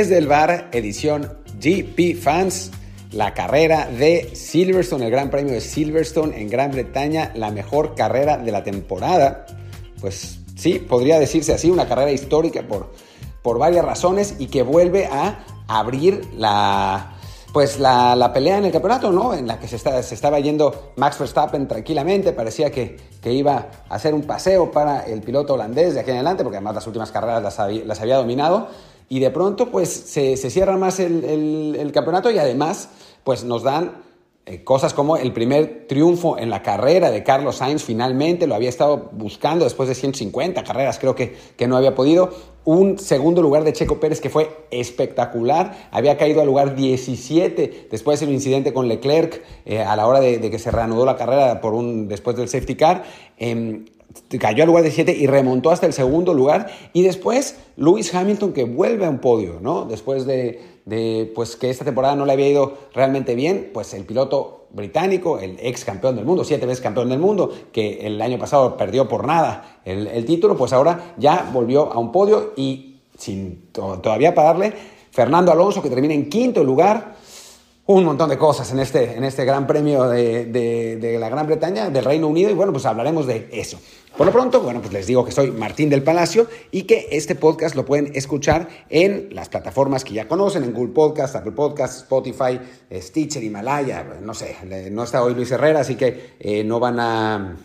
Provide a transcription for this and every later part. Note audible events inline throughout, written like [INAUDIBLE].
Desde el bar, edición GP Fans, la carrera de Silverstone, el Gran Premio de Silverstone en Gran Bretaña, la mejor carrera de la temporada. Pues sí, podría decirse así, una carrera histórica por, por varias razones y que vuelve a abrir la, pues la, pelea en el campeonato, ¿no? En la que se, se estaba yendo Max Verstappen tranquilamente, parecía que, que, iba a hacer un paseo para el piloto holandés de aquí en adelante, porque además las últimas carreras las había dominado, y de pronto pues se, se cierra más el, el, campeonato y además pues nos dan eh, cosas como el primer triunfo en la carrera de Carlos Sainz. Finalmente, lo había estado buscando después de 150 carreras, creo que, que no había podido, un segundo lugar de Checo Pérez que fue espectacular, había caído al lugar 17 después del incidente con Leclerc eh, a la hora de, de, que se reanudó la carrera por un, después del safety car. Eh, cayó al lugar de 7 y remontó hasta el segundo lugar. Y después Lewis Hamilton que vuelve a un podio, ¿no? Después de, de, pues, que esta temporada no le había ido realmente bien, pues el piloto británico, el ex campeón del mundo, siete veces campeón del mundo, que el año pasado perdió por nada el, el título, pues ahora ya volvió a un podio y sin todavía pagarle, Fernando Alonso que termina en quinto lugar un montón de cosas en este, en este Gran Premio de, de, de, la Gran Bretaña, del Reino Unido, y bueno, pues hablaremos de eso. Por lo pronto, bueno, pues les digo que soy Martín del Palacio y que este podcast lo pueden escuchar en las plataformas que ya conocen, en Google Podcast, Apple Podcast, Spotify, Stitcher, Himalaya, no sé, no está hoy Luis Herrera, así que eh, no van a,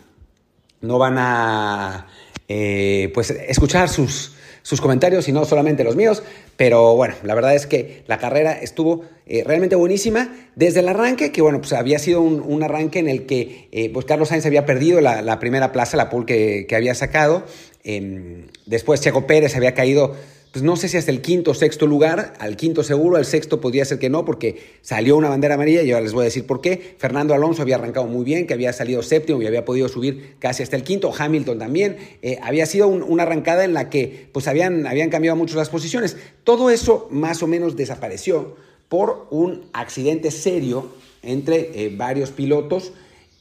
no van a, eh, pues escuchar sus sus comentarios y no solamente los míos. Pero bueno, la verdad es que la carrera estuvo eh, realmente buenísima desde el arranque, que bueno, pues había sido un, un arranque en el que eh, pues Carlos Sainz había perdido la, primera plaza, la pole que, que había sacado. Eh, después Checo Pérez había caído pues no sé si hasta el quinto o sexto lugar, al quinto seguro, al sexto podría ser que no, porque salió una bandera amarilla, y ahora les voy a decir por qué. Fernando Alonso había arrancado muy bien, que había salido séptimo y había podido subir casi hasta el quinto, Hamilton también. Eh, había sido un, una arrancada en la que pues habían, habían cambiado mucho las posiciones. Todo eso más o menos desapareció por un accidente serio entre eh, varios pilotos,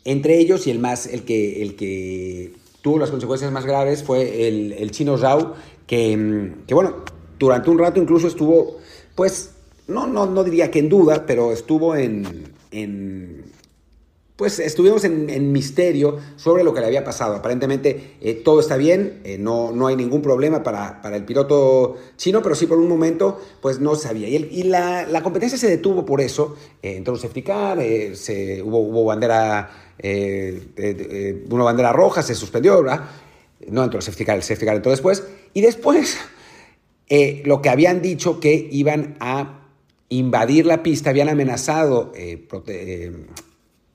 entre ellos y el más, el que, el que tuvo las consecuencias más graves fue el, chino Zhao, que, que, bueno, durante un rato incluso estuvo, pues, no, no, no diría que en duda, pero estuvo en, en pues estuvimos en, en, misterio sobre lo que le había pasado. Aparentemente eh, todo está bien, eh, no, no hay ningún problema para, para, el piloto chino, pero sí por un momento pues no sabía. Y, el, y la, la, competencia se detuvo por eso, eh, entró un safety car, se, hubo, hubo bandera, una bandera roja, se suspendió, ¿verdad? No entró el safety car, el safety car entró después. Y después eh, lo que habían dicho que iban a invadir la pista, habían amenazado eh, eh,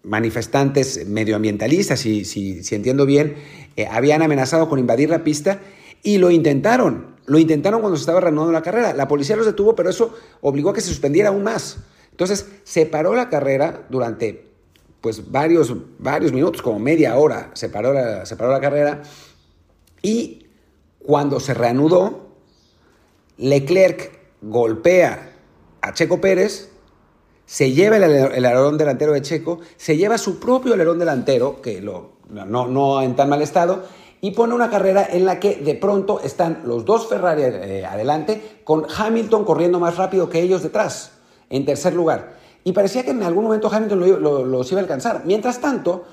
manifestantes medioambientalistas, si, si, entiendo bien, habían amenazado con invadir la pista y lo intentaron. Lo intentaron cuando se estaba reanudando la carrera. La policía los detuvo, pero eso obligó a que se suspendiera aún más. Entonces, se paró la carrera durante pues, varios, varios minutos, como media hora, se paró la, se paró la carrera. Y cuando se reanudó, Leclerc golpea a Checo Pérez, se lleva el, alerón delantero de Checo, se lleva su propio alerón delantero, que lo, no, no en tan mal estado, y pone una carrera en la que de pronto están los dos Ferrari eh, adelante, con Hamilton corriendo más rápido que ellos detrás, en tercer lugar. Y parecía que en algún momento Hamilton lo, los iba a alcanzar. Mientras tanto,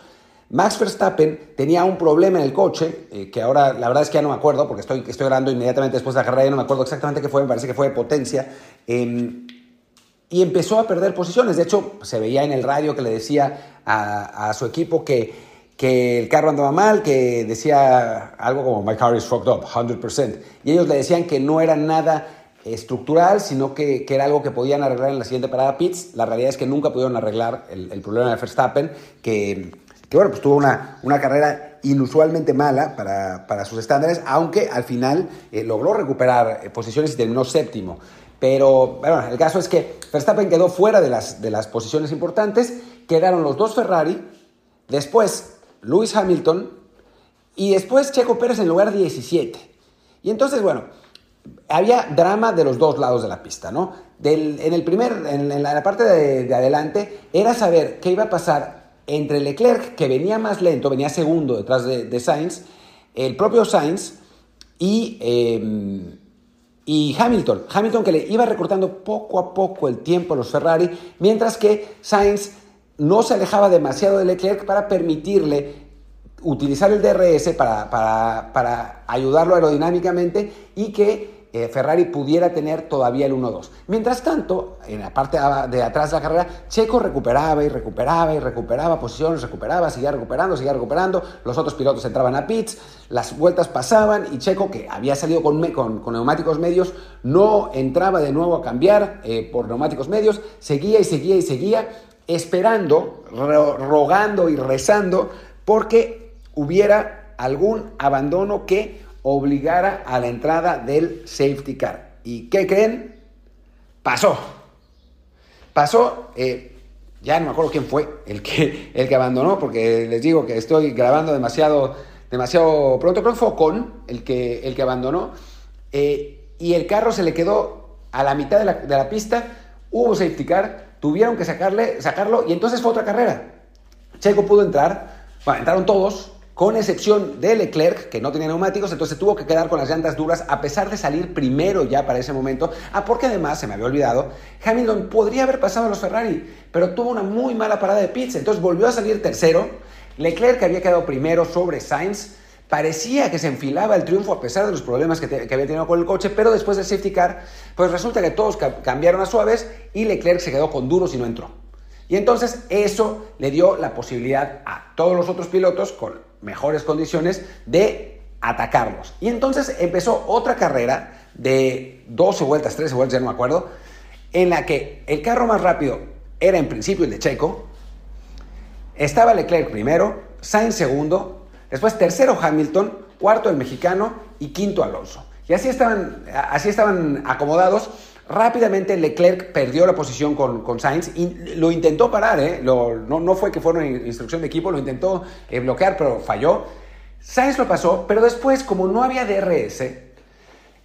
Max Verstappen tenía un problema en el coche, eh, que ahora la verdad es que ya no me acuerdo, porque estoy, hablando inmediatamente después de la carrera, ya no me acuerdo exactamente qué fue, me parece que fue de potencia, eh, y empezó a perder posiciones. De hecho, se veía en el radio que le decía a, a su equipo que, que el carro andaba mal, que decía algo como My car is fucked up, 100%. Y ellos le decían que no era nada estructural, sino que, que, era algo que podían arreglar en la siguiente parada pits. La realidad es que nunca pudieron arreglar el, el problema de Verstappen, que que bueno, pues tuvo una, una carrera inusualmente mala para, para, sus estándares, aunque al final eh, logró recuperar eh, posiciones y terminó séptimo. Pero bueno, el caso es que Verstappen quedó fuera de las, de las posiciones importantes, quedaron los dos Ferrari, después Lewis Hamilton y después Checo Pérez en lugar 17. Y entonces, bueno, había drama de los dos lados de la pista, ¿no? Del, en el primer, en, la parte de adelante, era saber qué iba a pasar entre Leclerc, que venía más lento, venía segundo detrás de, de Sainz, el propio Sainz y, eh, y Hamilton. Hamilton que le iba recortando poco a poco el tiempo a los Ferrari, mientras que Sainz no se alejaba demasiado de Leclerc para permitirle utilizar el DRS para, para ayudarlo aerodinámicamente y que eh, Ferrari pudiera tener todavía el 1-2. Mientras tanto, en la parte de atrás de la carrera, Checo recuperaba y recuperaba y recuperaba posiciones, recuperaba, seguía recuperando, seguía recuperando, los otros pilotos entraban a pits, las vueltas pasaban y Checo, que había salido con, neumáticos medios, no entraba de nuevo a cambiar eh, por neumáticos medios, seguía y seguía y seguía, esperando, rogando y rezando porque hubiera algún abandono que obligara a la entrada del safety car. ¿Y qué creen? Pasó. Pasó, eh, ya no me acuerdo quién fue el que, el que abandonó, porque les digo que estoy grabando demasiado, demasiado pronto. Creo que fue Ocon el que, el que abandonó. Eh, y el carro se le quedó a la mitad de la, de la pista. Hubo safety car, tuvieron que sacarle, sacarlo y entonces fue otra carrera. Checo pudo entrar, bueno, entraron todos, con excepción de Leclerc, que no tenía neumáticos, entonces tuvo que quedar con las llantas duras a pesar de salir primero ya para ese momento. Ah, porque además, se me había olvidado, Hamilton podría haber pasado a los Ferrari, pero tuvo una muy mala parada de pits, entonces volvió a salir tercero. Leclerc, había quedado primero sobre Sainz, parecía que se enfilaba el triunfo a pesar de los problemas que, que, había tenido con el coche, pero después del safety car, pues resulta que todos cambiaron a suaves y Leclerc se quedó con duros y no entró. Y entonces eso le dio la posibilidad a todos los otros pilotos con mejores condiciones de atacarlos. Y entonces empezó otra carrera de 12 vueltas, 13 vueltas, ya no me acuerdo, en la que el carro más rápido era en principio el de Checo, estaba Leclerc primero, Sainz segundo, después tercero Hamilton, cuarto el mexicano y quinto Alonso. Y así estaban, así estaban acomodados Rápidamente Leclerc perdió la posición con, con Sainz y lo intentó parar, ¿eh? no, fue que fuera una instrucción de equipo, lo intentó eh, bloquear, pero falló. Sainz lo pasó, pero después, como no había DRS,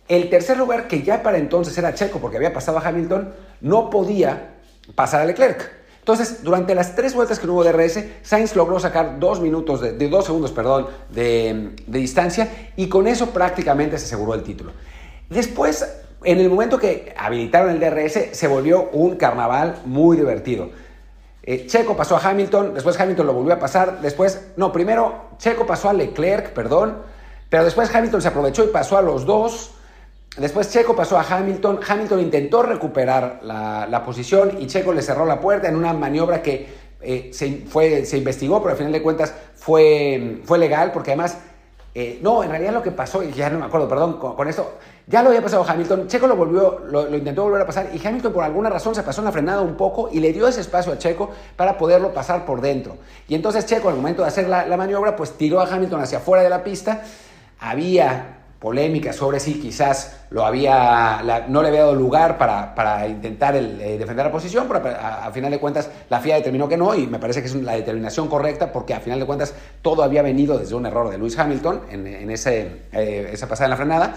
el tercer lugar, que ya para entonces era Checo, porque había pasado a Hamilton, no podía pasar a Leclerc. Entonces, durante las tres vueltas que no hubo DRS, Sainz logró sacar dos minutos, de, dos segundos, perdón, de, de distancia y con eso prácticamente se aseguró el título. Después en el momento que habilitaron el DRS, se volvió un carnaval muy divertido. Eh, Checo pasó a Hamilton, después Hamilton lo volvió a pasar, después, no, primero Checo pasó a Leclerc, perdón, pero después Hamilton se aprovechó y pasó a los dos. Después Checo pasó a Hamilton, Hamilton intentó recuperar la, posición y Checo le cerró la puerta en una maniobra que eh, se, fue, se investigó, pero al final de cuentas fue, fue legal porque además, eh, no, en realidad lo que pasó, ya no me acuerdo, perdón, con, esto, ya lo había pasado Hamilton, Checo lo volvió, lo, intentó volver a pasar y Hamilton por alguna razón se pasó en la frenada un poco y le dio ese espacio a Checo para poderlo pasar por dentro. Y entonces Checo al momento de hacer la, maniobra pues tiró a Hamilton hacia afuera de la pista. Había polémica sobre si quizás lo había, no le había dado lugar para, intentar eh, defender la posición, pero a, final de cuentas la FIA determinó que no y me parece que es la determinación correcta porque a final de cuentas todo había venido desde un error de Lewis Hamilton en, ese, eh, esa pasada en la frenada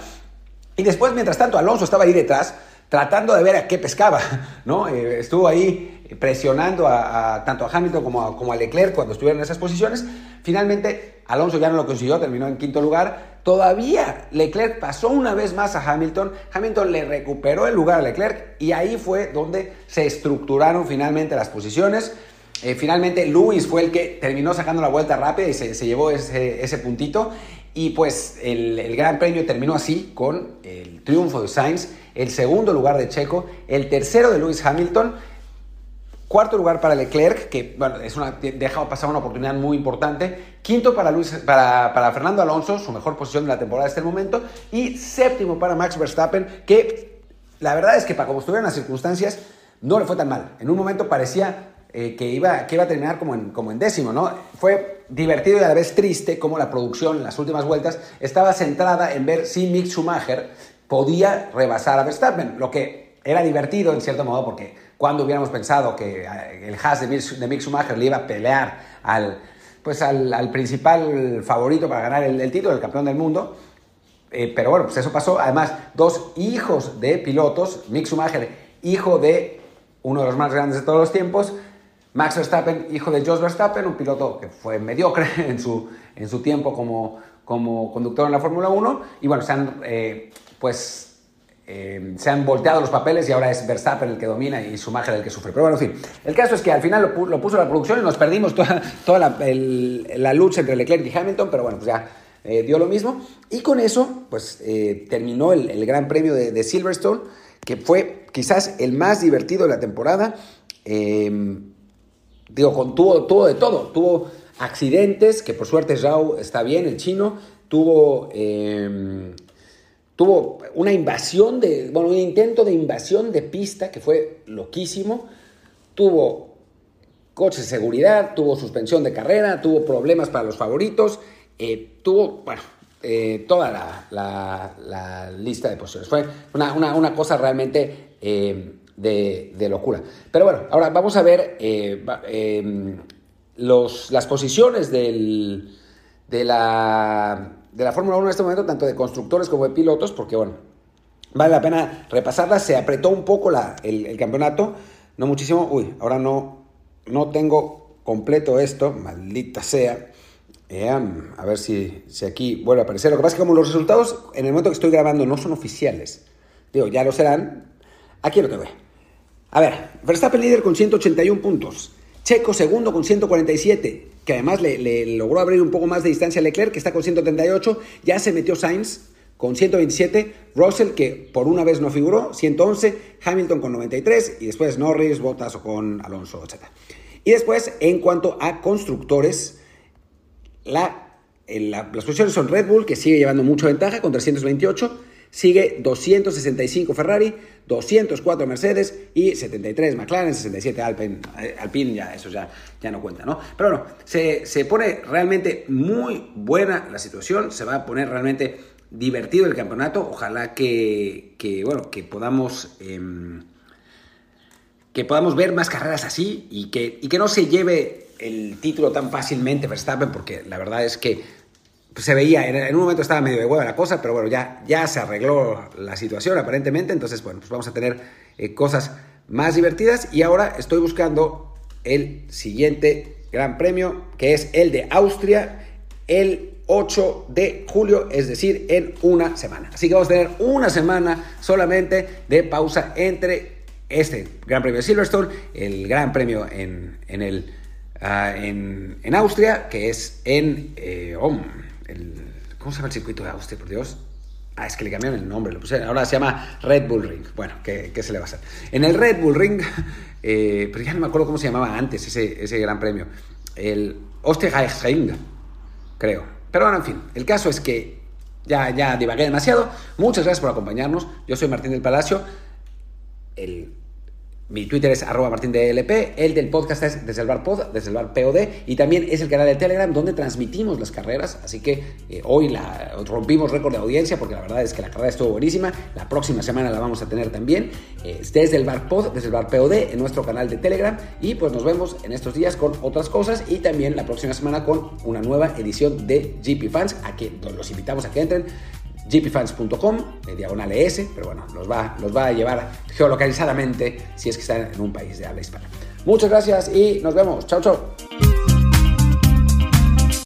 y después, mientras tanto, Alonso estaba ahí detrás tratando de ver a qué pescaba, [LAUGHS] ¿no? Eh, estuvo ahí presionando a, tanto a Hamilton como a, como a Leclerc cuando estuvieron en esas posiciones. Finalmente, Alonso ya no lo consiguió, terminó en quinto lugar. Todavía Leclerc pasó una vez más a Hamilton. Hamilton le recuperó el lugar a Leclerc y ahí fue donde se estructuraron finalmente las posiciones. Eh, finalmente, Luis fue el que terminó sacando la vuelta rápida y se, se llevó ese, ese puntito. Y pues el, Gran Premio terminó así con el triunfo de Sainz, el segundo lugar de Checo, el tercero de Lewis Hamilton, cuarto lugar para Leclerc, que bueno, es una, deja pasar una oportunidad muy importante, quinto para, Luis, para, para Fernando Alonso, su mejor posición de la temporada hasta el momento, y séptimo para Max Verstappen, que la verdad es que para como estuvieron las circunstancias, no le fue tan mal. En un momento parecía eh, que, iba, que iba a terminar como en, como en décimo, ¿no? Fue divertido y a la vez triste como la producción en las últimas vueltas estaba centrada en ver si Mick Schumacher podía rebasar a Verstappen, lo que era divertido en cierto modo porque cuando hubiéramos pensado que eh, el Haas de Mick, Schumacher le iba a pelear al, pues al, principal favorito para ganar el, título, el campeón del mundo, eh, pero bueno, pues eso pasó. Además, dos hijos de pilotos, Mick Schumacher, hijo de uno de los más grandes de todos los tiempos, Max Verstappen, hijo de Jos Verstappen, un piloto que fue mediocre [LAUGHS] en su, en su tiempo como, como conductor en la Fórmula 1. Y bueno, se han, eh, pues, eh, se han volteado los papeles y ahora es Verstappen el que domina y Schumacher el que sufre. Pero bueno, en fin, el caso es que al final lo, puso la producción y nos perdimos toda, toda la, lucha entre Leclerc y Hamilton, pero bueno, pues ya eh, dio lo mismo. Y con eso, pues eh, terminó el, Gran Premio de, Silverstone, que fue quizás el más divertido de la temporada. digo, con, tuvo, tuvo de todo, tuvo accidentes, que por suerte Zhao está bien, el chino, tuvo tuvo una invasión de, bueno, un intento de invasión de pista que fue loquísimo, tuvo coches de seguridad, tuvo suspensión de carrera, tuvo problemas para los favoritos, eh, tuvo, bueno, eh, toda la, lista de posiciones. Fue una, cosa realmente eh, de, locura. Pero bueno, ahora vamos a ver los, las posiciones del, de la de la Fórmula 1 en este momento, tanto de constructores como de pilotos, porque bueno, vale la pena repasarla. Se apretó un poco la, el, campeonato, no muchísimo. Uy, ahora no, no tengo completo esto, maldita sea. Eh, a ver si, si aquí vuelve a aparecer. Lo que pasa es que como los resultados en el momento que estoy grabando no son oficiales, digo, ya lo serán, aquí lo tengo. A ver, Verstappen líder con 181 puntos. Checo segundo con 147, que además le, logró abrir un poco más de distancia a Leclerc, que está con 138. Ya se metió Sainz con 127, Russell, que por una vez no figuró, 111, Hamilton con 93, y después Norris, Bottas con Alonso, etc. Y después, en cuanto a constructores, la, las posiciones son Red Bull, que sigue llevando mucha ventaja con 328, sigue 265 Ferrari, 204 Mercedes y 73 McLaren, 67 Alpine, eh, Alpine ya eso ya, ya no cuenta, ¿no? Pero bueno, se, se, pone realmente muy buena la situación, se va a poner realmente divertido el campeonato, ojalá que, que bueno, que podamos... Em, que podamos ver más carreras así y que, y que no se lleve el título tan fácilmente Verstappen, porque la verdad es que se veía, en, un momento estaba medio de hueva la cosa, pero bueno, ya, ya se arregló la situación aparentemente, entonces bueno, pues vamos a tener eh, cosas más divertidas y ahora estoy buscando el siguiente gran premio, que es el de Austria, el 8 de julio, es decir, en una semana. Así que vamos a tener una semana solamente de pausa entre este Gran Premio de Silverstone, el Gran Premio en, en el, ah, en, en, Austria, que es en... Eh, ¿Cómo se llama el circuito de Austria, por Dios? Ah, es que le cambiaron el nombre, lo pusieron. Ahora se llama Red Bull Ring. Bueno, ¿qué, se le va a hacer? En el Red Bull Ring, [LAUGHS] eh, pero ya no me acuerdo cómo se llamaba antes ese, gran premio. El Osterreichring, creo. Pero bueno, en fin, el caso es que ya, ya divagué demasiado. Muchas gracias por acompañarnos. Yo soy Martín del Palacio. El mi Twitter es arroba el del podcast es desde el bar pod, POD, y también es el canal de Telegram donde transmitimos las carreras, así que eh, hoy la, rompimos récord de audiencia porque la verdad es que la carrera estuvo buenísima, la próxima semana la vamos a tener también eh, desde el bar pod, desde el bar en nuestro canal de Telegram, y pues nos vemos en estos días con otras cosas y también la próxima semana con una nueva edición de GP Fans, a que los invitamos a que entren gpfans.com, de diagonal ES, pero bueno, los va, los va a llevar geolocalizadamente si es que están en un país de habla hispana. Muchas gracias y nos vemos. Chao, chao.